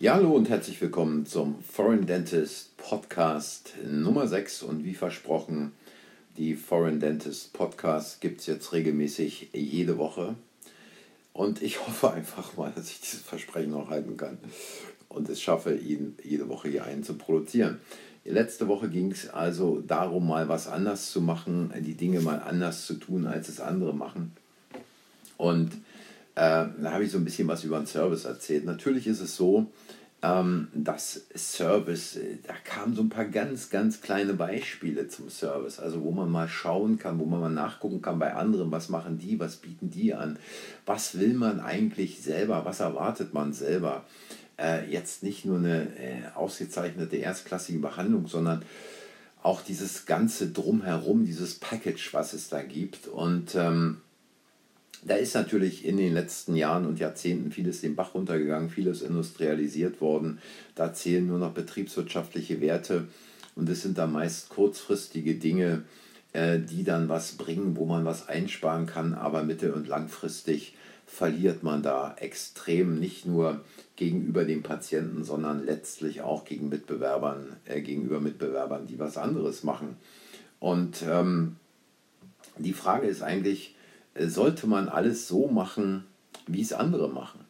Ja, hallo und herzlich willkommen zum Foreign Dentist Podcast Nummer 6. Und wie versprochen, die Foreign Dentist Podcast gibt es jetzt regelmäßig jede Woche. Und ich hoffe einfach mal, dass ich dieses Versprechen noch halten kann und es schaffe, ihn jede Woche hier einen zu produzieren. Letzte Woche ging es also darum, mal was anders zu machen, die Dinge mal anders zu tun, als es andere machen. Und äh, da habe ich so ein bisschen was über den Service erzählt. Natürlich ist es so, ähm, dass Service, äh, da kamen so ein paar ganz, ganz kleine Beispiele zum Service, also wo man mal schauen kann, wo man mal nachgucken kann bei anderen, was machen die, was bieten die an, was will man eigentlich selber, was erwartet man selber. Äh, jetzt nicht nur eine äh, ausgezeichnete erstklassige Behandlung, sondern auch dieses ganze Drumherum, dieses Package, was es da gibt. Und ähm, da ist natürlich in den letzten Jahren und Jahrzehnten vieles den Bach runtergegangen, vieles industrialisiert worden. Da zählen nur noch betriebswirtschaftliche Werte und es sind da meist kurzfristige Dinge, äh, die dann was bringen, wo man was einsparen kann, aber mittel- und langfristig verliert man da extrem, nicht nur gegenüber dem Patienten, sondern letztlich auch gegen Mitbewerbern, äh, gegenüber Mitbewerbern, die was anderes machen. Und ähm, die Frage ist eigentlich, sollte man alles so machen, wie es andere machen?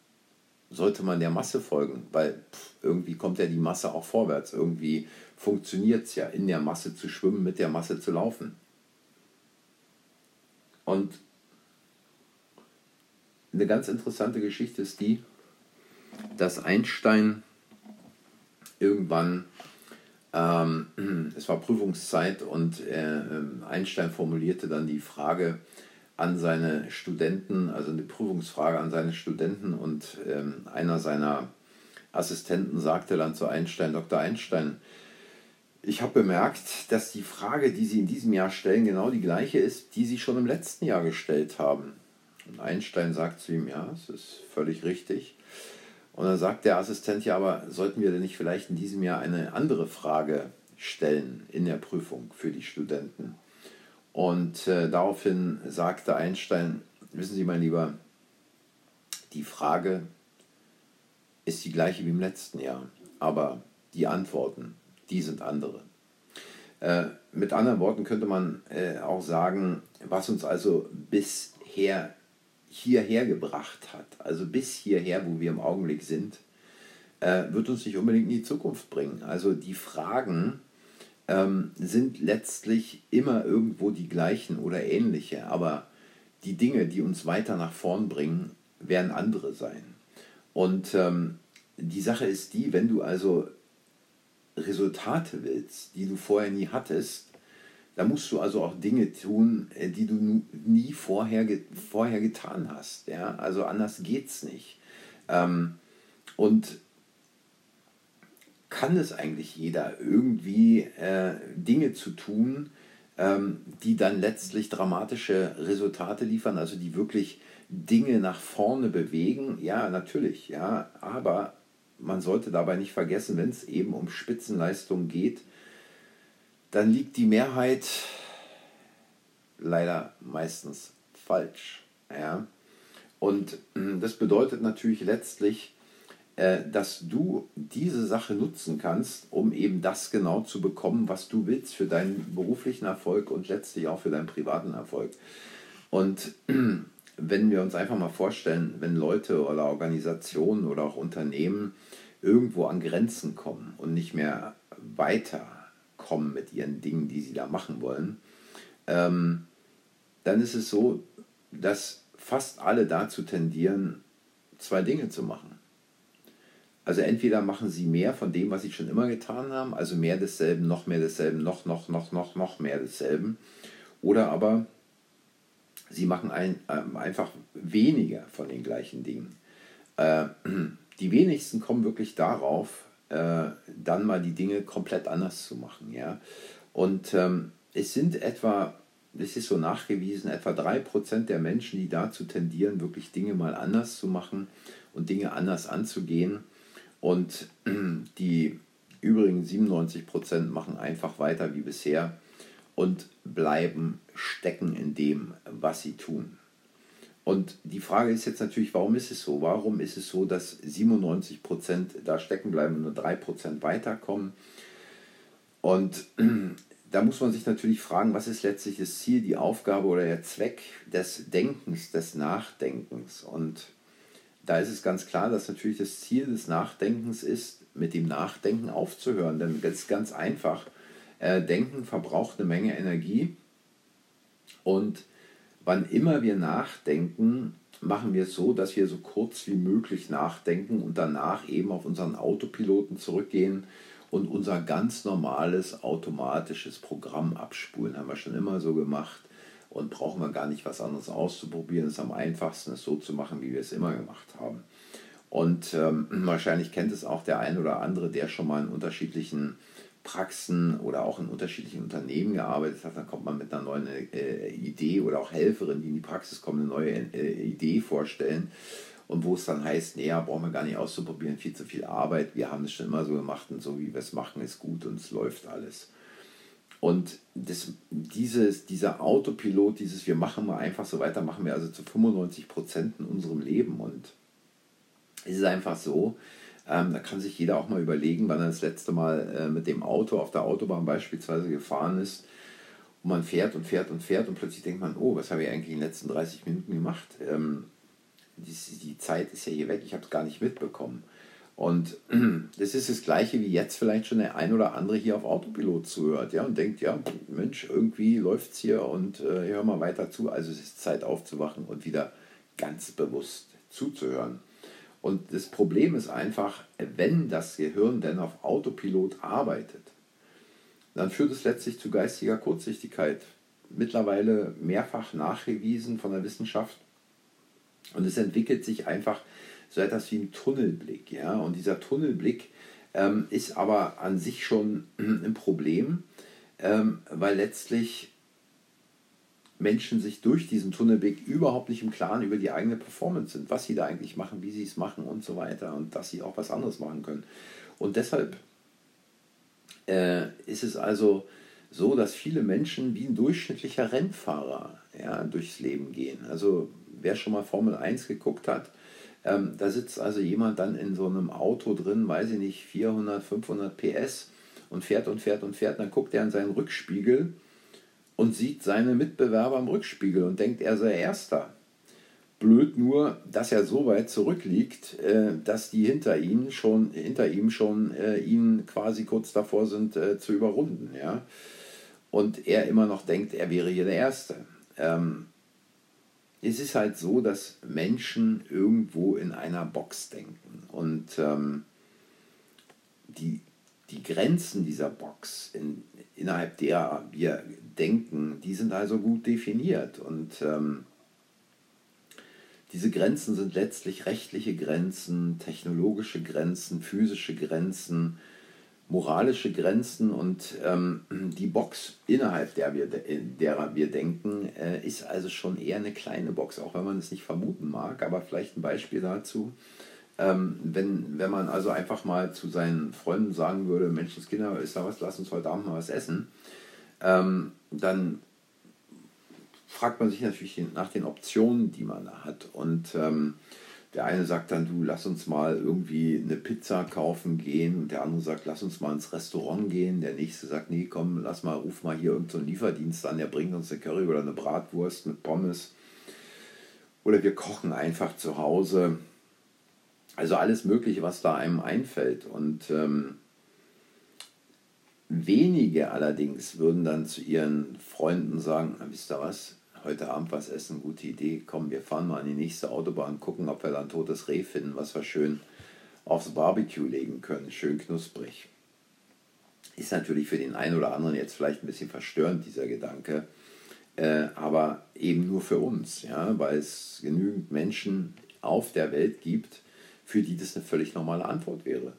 Sollte man der Masse folgen? Weil pff, irgendwie kommt ja die Masse auch vorwärts. Irgendwie funktioniert es ja, in der Masse zu schwimmen, mit der Masse zu laufen. Und eine ganz interessante Geschichte ist die, dass Einstein irgendwann, ähm, es war Prüfungszeit und äh, Einstein formulierte dann die Frage, an seine Studenten, also eine Prüfungsfrage an seine Studenten und ähm, einer seiner Assistenten sagte dann zu Einstein, Dr. Einstein, ich habe bemerkt, dass die Frage, die Sie in diesem Jahr stellen, genau die gleiche ist, die Sie schon im letzten Jahr gestellt haben. Und Einstein sagt zu ihm, ja, es ist völlig richtig. Und dann sagt der Assistent, ja, aber sollten wir denn nicht vielleicht in diesem Jahr eine andere Frage stellen in der Prüfung für die Studenten? Und äh, daraufhin sagte Einstein, wissen Sie, mein Lieber, die Frage ist die gleiche wie im letzten Jahr, aber die Antworten, die sind andere. Äh, mit anderen Worten könnte man äh, auch sagen, was uns also bisher hierher gebracht hat, also bis hierher, wo wir im Augenblick sind, äh, wird uns nicht unbedingt in die Zukunft bringen. Also die Fragen, ähm, sind letztlich immer irgendwo die gleichen oder ähnliche, aber die Dinge, die uns weiter nach vorn bringen, werden andere sein. Und ähm, die Sache ist die, wenn du also Resultate willst, die du vorher nie hattest, dann musst du also auch Dinge tun, äh, die du nie vorher, vorher getan hast. Ja? Also anders geht's nicht. Ähm, und kann es eigentlich jeder irgendwie äh, Dinge zu tun, ähm, die dann letztlich dramatische Resultate liefern, also die wirklich Dinge nach vorne bewegen? Ja, natürlich, ja, aber man sollte dabei nicht vergessen, wenn es eben um Spitzenleistung geht, dann liegt die Mehrheit leider meistens falsch. Ja? Und das bedeutet natürlich letztlich, dass du diese Sache nutzen kannst, um eben das genau zu bekommen, was du willst für deinen beruflichen Erfolg und letztlich auch für deinen privaten Erfolg. Und wenn wir uns einfach mal vorstellen, wenn Leute oder Organisationen oder auch Unternehmen irgendwo an Grenzen kommen und nicht mehr weiterkommen mit ihren Dingen, die sie da machen wollen, ähm, dann ist es so, dass fast alle dazu tendieren, zwei Dinge zu machen. Also entweder machen sie mehr von dem, was sie schon immer getan haben, also mehr desselben, noch mehr desselben, noch, noch, noch, noch, noch mehr desselben. Oder aber sie machen ein, äh, einfach weniger von den gleichen Dingen. Äh, die wenigsten kommen wirklich darauf, äh, dann mal die Dinge komplett anders zu machen. Ja? Und ähm, es sind etwa, es ist so nachgewiesen, etwa 3% der Menschen, die dazu tendieren, wirklich Dinge mal anders zu machen und Dinge anders anzugehen. Und die übrigen 97 Prozent machen einfach weiter wie bisher und bleiben stecken in dem, was sie tun. Und die Frage ist jetzt natürlich, warum ist es so? Warum ist es so, dass 97 Prozent da stecken bleiben und nur 3 Prozent weiterkommen? Und da muss man sich natürlich fragen, was ist letztlich das Ziel, die Aufgabe oder der Zweck des Denkens, des Nachdenkens? Und da ist es ganz klar, dass natürlich das Ziel des Nachdenkens ist, mit dem Nachdenken aufzuhören. Denn ist ganz einfach. Äh, Denken verbraucht eine Menge Energie und wann immer wir nachdenken, machen wir es so, dass wir so kurz wie möglich nachdenken und danach eben auf unseren Autopiloten zurückgehen und unser ganz normales automatisches Programm abspulen. Haben wir schon immer so gemacht und brauchen wir gar nicht was anderes auszuprobieren. Es ist am einfachsten, es so zu machen, wie wir es immer gemacht haben. Und ähm, wahrscheinlich kennt es auch der ein oder andere, der schon mal in unterschiedlichen Praxen oder auch in unterschiedlichen Unternehmen gearbeitet hat. Dann kommt man mit einer neuen äh, Idee oder auch Helferin, die in die Praxis kommen, eine neue äh, Idee vorstellen. Und wo es dann heißt, nee, ja, brauchen wir gar nicht auszuprobieren, viel zu viel Arbeit. Wir haben es schon immer so gemacht und so wie wir es machen, ist gut und es läuft alles. Und das, dieses, dieser Autopilot, dieses wir machen mal einfach so weiter, machen wir also zu 95 Prozent in unserem Leben. Und es ist einfach so, ähm, da kann sich jeder auch mal überlegen, wann er das letzte Mal äh, mit dem Auto auf der Autobahn beispielsweise gefahren ist. Und man fährt und fährt und fährt und plötzlich denkt man, oh, was habe ich eigentlich in den letzten 30 Minuten gemacht? Ähm, die, die Zeit ist ja hier weg, ich habe es gar nicht mitbekommen. Und das ist das Gleiche, wie jetzt vielleicht schon der ein oder andere hier auf Autopilot zuhört ja, und denkt, ja, Mensch, irgendwie läuft es hier und äh, hör mal weiter zu. Also es ist Zeit aufzuwachen und wieder ganz bewusst zuzuhören. Und das Problem ist einfach, wenn das Gehirn denn auf Autopilot arbeitet, dann führt es letztlich zu geistiger Kurzsichtigkeit. Mittlerweile mehrfach nachgewiesen von der Wissenschaft. Und es entwickelt sich einfach so etwas wie ein Tunnelblick. Ja? Und dieser Tunnelblick ähm, ist aber an sich schon ein Problem, ähm, weil letztlich Menschen sich durch diesen Tunnelblick überhaupt nicht im Klaren über die eigene Performance sind, was sie da eigentlich machen, wie sie es machen und so weiter und dass sie auch was anderes machen können. Und deshalb äh, ist es also so, dass viele Menschen wie ein durchschnittlicher Rennfahrer ja, durchs Leben gehen. Also wer schon mal Formel 1 geguckt hat, ähm, da sitzt also jemand dann in so einem Auto drin, weiß ich nicht, 400, 500 PS und fährt und fährt und fährt. Dann guckt er in seinen Rückspiegel und sieht seine Mitbewerber im Rückspiegel und denkt, er sei Erster. Blöd nur, dass er so weit zurückliegt, äh, dass die hinter ihm schon, hinter ihm schon äh, ihn quasi kurz davor sind äh, zu überrunden. Ja? Und er immer noch denkt, er wäre hier der Erste. Es ist halt so, dass Menschen irgendwo in einer Box denken. Und ähm, die, die Grenzen dieser Box, in, innerhalb der wir denken, die sind also gut definiert. Und ähm, diese Grenzen sind letztlich rechtliche Grenzen, technologische Grenzen, physische Grenzen, moralische Grenzen und ähm, die Box, innerhalb der wir, derer wir denken, äh, ist also schon eher eine kleine Box, auch wenn man es nicht vermuten mag. Aber vielleicht ein Beispiel dazu. Ähm, wenn, wenn man also einfach mal zu seinen Freunden sagen würde, Menschenskinder, ist da was, lass uns heute Abend mal was essen, ähm, dann fragt man sich natürlich nach den Optionen, die man da hat. Und ähm, der eine sagt dann, du lass uns mal irgendwie eine Pizza kaufen gehen und der andere sagt, lass uns mal ins Restaurant gehen. Der nächste sagt, nee, komm, lass mal, ruf mal hier irgendeinen so Lieferdienst an, der bringt uns eine Curry oder eine Bratwurst mit Pommes. Oder wir kochen einfach zu Hause. Also alles Mögliche, was da einem einfällt. Und ähm, wenige allerdings würden dann zu ihren Freunden sagen, wisst ihr was, heute Abend was essen, gute Idee, komm, wir fahren mal an die nächste Autobahn, gucken, ob wir da ein totes Reh finden, was wir schön aufs Barbecue legen können, schön knusprig. Ist natürlich für den einen oder anderen jetzt vielleicht ein bisschen verstörend, dieser Gedanke, äh, aber eben nur für uns, ja, weil es genügend Menschen auf der Welt gibt, für die das eine völlig normale Antwort wäre.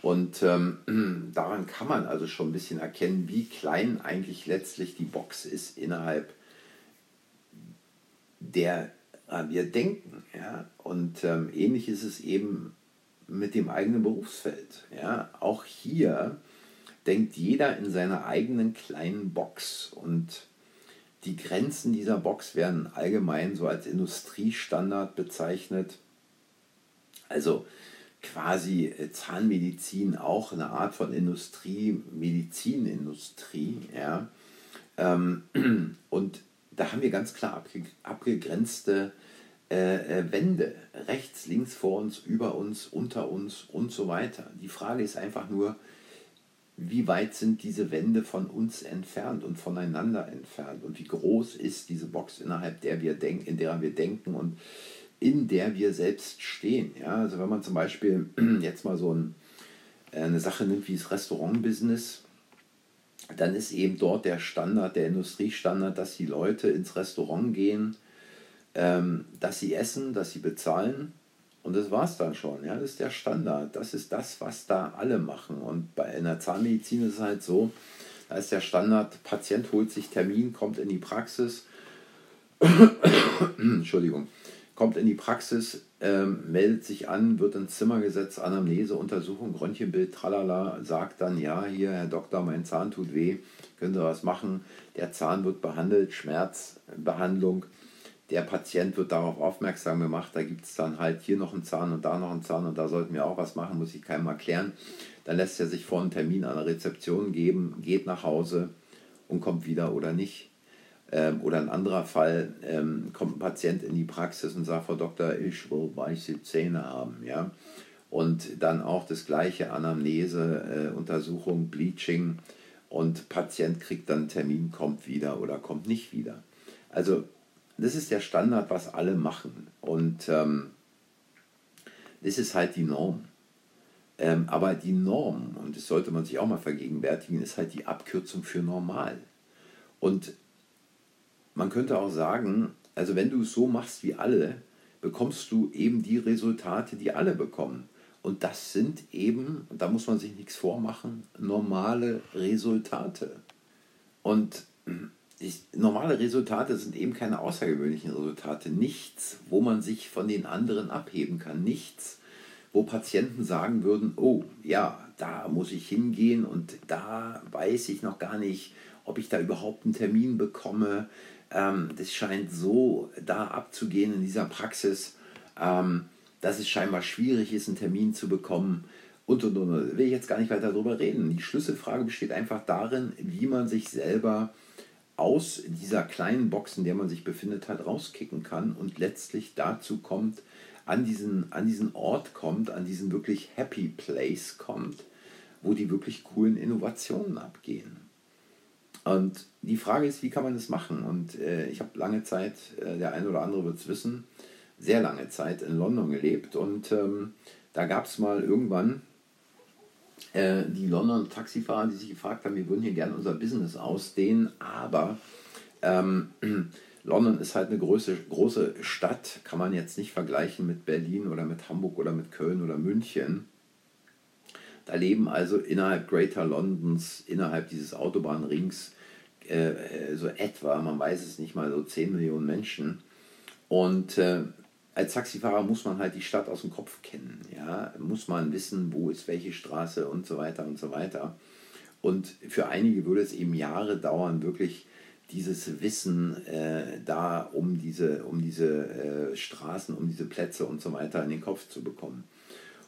Und ähm, daran kann man also schon ein bisschen erkennen, wie klein eigentlich letztlich die Box ist innerhalb der äh, wir denken. Ja? Und ähm, ähnlich ist es eben mit dem eigenen Berufsfeld. Ja? Auch hier denkt jeder in seiner eigenen kleinen Box. Und Die Grenzen dieser Box werden allgemein so als Industriestandard bezeichnet. Also quasi äh, Zahnmedizin auch eine Art von Industrie, Medizinindustrie. Ja. Ähm, und da haben wir ganz klar abgegrenzte äh, äh, Wände, rechts, links, vor uns, über uns, unter uns und so weiter. Die Frage ist einfach nur, wie weit sind diese Wände von uns entfernt und voneinander entfernt und wie groß ist diese Box, innerhalb der wir denken, in der wir denken und in der wir selbst stehen. Ja, also wenn man zum Beispiel jetzt mal so ein, äh, eine Sache nimmt wie das Restaurantbusiness, dann ist eben dort der Standard, der Industriestandard, dass die Leute ins Restaurant gehen, ähm, dass sie essen, dass sie bezahlen und das war es dann schon. Ja, das ist der Standard. Das ist das, was da alle machen. Und bei einer Zahnmedizin ist es halt so, da ist der Standard, Patient holt sich Termin, kommt in die Praxis, Entschuldigung, kommt in die Praxis, ähm, meldet sich an, wird ins Zimmer gesetzt, Anamnese, Untersuchung, Röntgenbild, tralala, sagt dann, ja, hier, Herr Doktor, mein Zahn tut weh, können Sie was machen? Der Zahn wird behandelt, Schmerzbehandlung. Der Patient wird darauf aufmerksam gemacht, da gibt es dann halt hier noch einen Zahn und da noch einen Zahn und da sollten wir auch was machen, muss ich keinem erklären. Dann lässt er sich vor einen Termin an der Rezeption geben, geht nach Hause und kommt wieder oder nicht. Ähm, oder ein anderer Fall, ähm, kommt ein Patient in die Praxis und sagt, Frau Doktor, ich will weiße Zähne haben. Ja? Und dann auch das gleiche Anamnese, äh, Untersuchung, Bleaching und Patient kriegt dann einen Termin, kommt wieder oder kommt nicht wieder. Also das ist der Standard, was alle machen. Und ähm, das ist halt die Norm. Ähm, aber die Norm, und das sollte man sich auch mal vergegenwärtigen, ist halt die Abkürzung für normal. Und man könnte auch sagen, also wenn du es so machst wie alle, bekommst du eben die Resultate, die alle bekommen. Und das sind eben, da muss man sich nichts vormachen, normale Resultate. Und ich, normale Resultate sind eben keine außergewöhnlichen Resultate. Nichts, wo man sich von den anderen abheben kann. Nichts, wo Patienten sagen würden, oh ja, da muss ich hingehen und da weiß ich noch gar nicht, ob ich da überhaupt einen Termin bekomme das scheint so da abzugehen in dieser Praxis, ähm, dass es scheinbar schwierig ist, einen Termin zu bekommen. Und, und, und, will ich jetzt gar nicht weiter darüber reden. Die Schlüsselfrage besteht einfach darin, wie man sich selber aus dieser kleinen Box, in der man sich befindet, halt rauskicken kann und letztlich dazu kommt, an diesen, an diesen Ort kommt, an diesen wirklich Happy Place kommt, wo die wirklich coolen Innovationen abgehen. Und die Frage ist, wie kann man das machen? Und äh, ich habe lange Zeit, äh, der eine oder andere wird es wissen, sehr lange Zeit in London gelebt. Und ähm, da gab es mal irgendwann äh, die London Taxifahrer, die sich gefragt haben, wir würden hier gerne unser Business ausdehnen, aber ähm, London ist halt eine große, große Stadt, kann man jetzt nicht vergleichen mit Berlin oder mit Hamburg oder mit Köln oder München. Da leben also innerhalb Greater Londons, innerhalb dieses Autobahnrings, äh, äh, so etwa, man weiß es nicht mal, so 10 Millionen Menschen. Und äh, als Taxifahrer muss man halt die Stadt aus dem Kopf kennen. Ja? Muss man wissen, wo ist welche Straße und so weiter und so weiter. Und für einige würde es eben Jahre dauern, wirklich dieses Wissen äh, da um diese, um diese äh, Straßen, um diese Plätze und so weiter in den Kopf zu bekommen.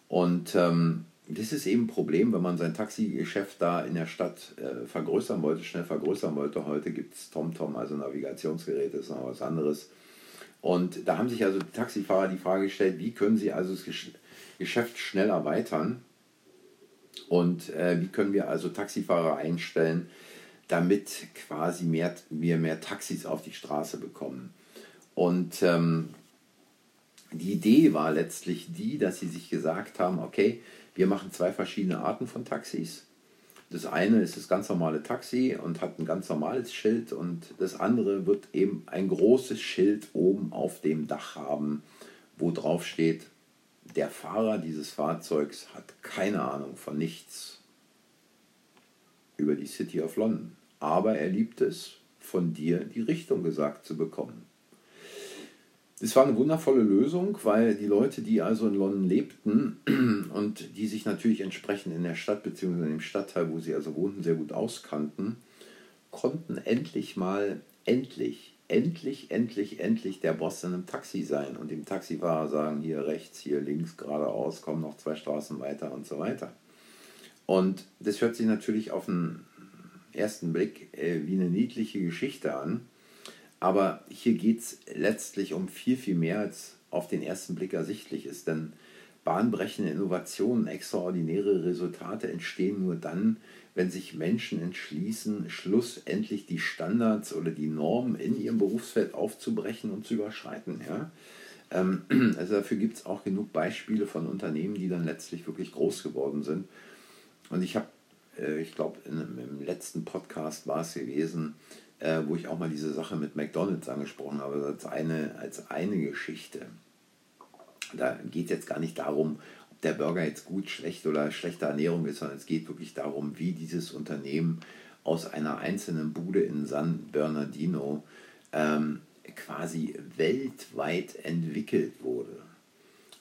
Und ähm, das ist eben ein Problem, wenn man sein Taxigeschäft da in der Stadt äh, vergrößern wollte, schnell vergrößern wollte. Heute gibt es TomTom, also Navigationsgeräte, ist noch was anderes. Und da haben sich also die Taxifahrer die Frage gestellt, wie können sie also das Geschäft schnell erweitern und äh, wie können wir also Taxifahrer einstellen, damit quasi mehr, wir mehr Taxis auf die Straße bekommen. Und ähm, die Idee war letztlich die, dass sie sich gesagt haben, okay, wir machen zwei verschiedene Arten von Taxis. Das eine ist das ganz normale Taxi und hat ein ganz normales Schild und das andere wird eben ein großes Schild oben auf dem Dach haben, wo drauf steht, der Fahrer dieses Fahrzeugs hat keine Ahnung von nichts über die City of London, aber er liebt es, von dir die Richtung gesagt zu bekommen. Das war eine wundervolle Lösung, weil die Leute, die also in London lebten und die sich natürlich entsprechend in der Stadt bzw. im Stadtteil, wo sie also wohnten, sehr gut auskannten, konnten endlich mal endlich, endlich, endlich, endlich der Boss in einem Taxi sein und dem Taxifahrer sagen, hier rechts, hier links, geradeaus, komm noch zwei Straßen weiter und so weiter. Und das hört sich natürlich auf den ersten Blick äh, wie eine niedliche Geschichte an, aber hier geht es letztlich um viel, viel mehr, als auf den ersten Blick ersichtlich ist, denn bahnbrechende Innovationen, extraordinäre Resultate entstehen nur dann, wenn sich Menschen entschließen, schlussendlich die Standards oder die Normen in ihrem Berufsfeld aufzubrechen und zu überschreiten. Ja? Ähm, also dafür gibt es auch genug Beispiele von Unternehmen, die dann letztlich wirklich groß geworden sind. Und ich habe, äh, ich glaube, im letzten Podcast war es gewesen, äh, wo ich auch mal diese Sache mit McDonald's angesprochen habe, als eine, als eine Geschichte. Da geht es jetzt gar nicht darum, ob der Burger jetzt gut, schlecht oder schlechte Ernährung ist, sondern es geht wirklich darum, wie dieses Unternehmen aus einer einzelnen Bude in San Bernardino ähm, quasi weltweit entwickelt wurde.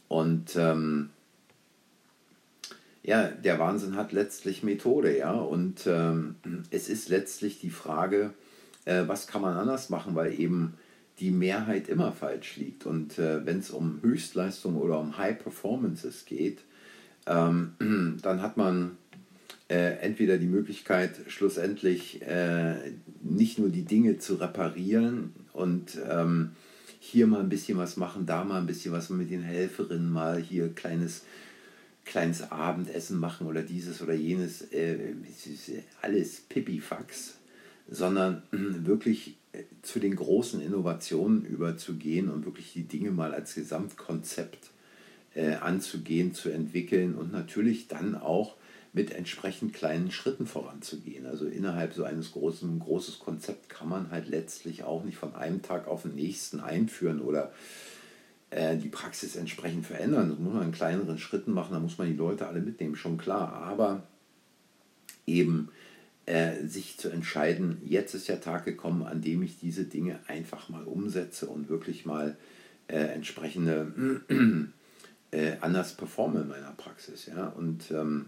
Und ähm, ja, der Wahnsinn hat letztlich Methode, ja. Und ähm, es ist letztlich die Frage, äh, was kann man anders machen, weil eben die Mehrheit immer falsch liegt. Und äh, wenn es um Höchstleistung oder um High Performances geht, ähm, dann hat man äh, entweder die Möglichkeit, schlussendlich äh, nicht nur die Dinge zu reparieren und ähm, hier mal ein bisschen was machen, da mal ein bisschen was mit den Helferinnen, mal hier kleines kleines Abendessen machen oder dieses oder jenes, äh, alles Pipifax, sondern wirklich äh, zu den großen Innovationen überzugehen und wirklich die Dinge mal als Gesamtkonzept äh, anzugehen, zu entwickeln und natürlich dann auch mit entsprechend kleinen Schritten voranzugehen. Also innerhalb so eines großen großes Konzept kann man halt letztlich auch nicht von einem Tag auf den nächsten einführen oder äh, die Praxis entsprechend verändern. Das muss man in kleineren Schritten machen, da muss man die Leute alle mitnehmen, schon klar. Aber eben äh, sich zu entscheiden, jetzt ist der Tag gekommen, an dem ich diese Dinge einfach mal umsetze und wirklich mal äh, entsprechende äh, anders performe in meiner Praxis. Ja? Und ähm,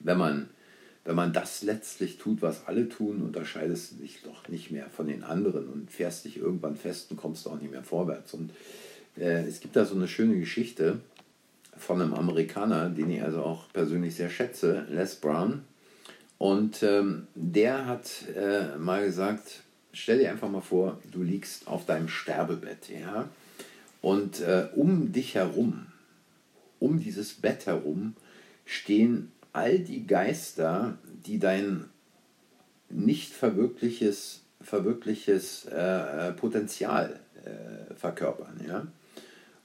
wenn man wenn man das letztlich tut, was alle tun, unterscheidest du dich doch nicht mehr von den anderen und fährst dich irgendwann fest und kommst auch nicht mehr vorwärts. Und äh, es gibt da so eine schöne Geschichte von einem Amerikaner, den ich also auch persönlich sehr schätze, Les Brown. Und ähm, der hat äh, mal gesagt, stell dir einfach mal vor, du liegst auf deinem Sterbebett, ja, und äh, um dich herum, um dieses Bett herum, stehen all die Geister, die dein nicht verwirkliches, verwirkliches äh, Potenzial äh, verkörpern. Ja?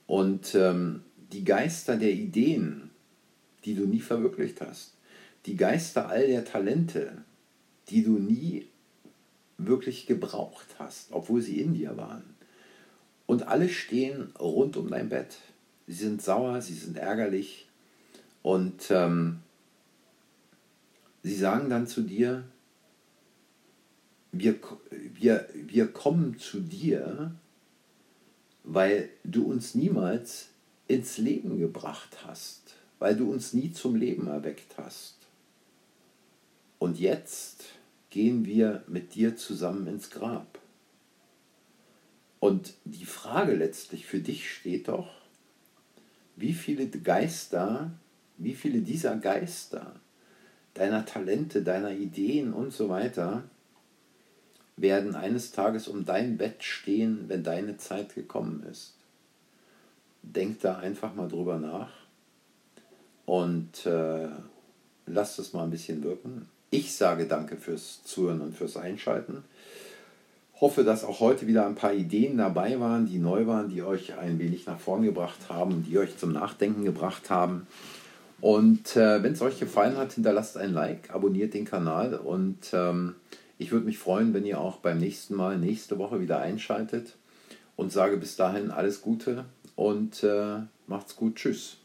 Und ähm, die Geister der Ideen, die du nie verwirklicht hast, die Geister all der Talente, die du nie wirklich gebraucht hast, obwohl sie in dir waren. Und alle stehen rund um dein Bett. Sie sind sauer, sie sind ärgerlich und ähm, sie sagen dann zu dir, wir, wir, wir kommen zu dir, weil du uns niemals ins Leben gebracht hast, weil du uns nie zum Leben erweckt hast. Und jetzt gehen wir mit dir zusammen ins Grab. Und die Frage letztlich für dich steht doch, wie viele Geister, wie viele dieser Geister deiner Talente, deiner Ideen und so weiter werden eines Tages um dein Bett stehen, wenn deine Zeit gekommen ist. Denk da einfach mal drüber nach und äh, lass es mal ein bisschen wirken. Ich sage danke fürs Zuhören und fürs Einschalten. Hoffe, dass auch heute wieder ein paar Ideen dabei waren, die neu waren, die euch ein wenig nach vorn gebracht haben, die euch zum Nachdenken gebracht haben. Und äh, wenn es euch gefallen hat, hinterlasst ein Like, abonniert den Kanal und ähm, ich würde mich freuen, wenn ihr auch beim nächsten Mal, nächste Woche wieder einschaltet und sage bis dahin alles Gute und äh, macht's gut. Tschüss.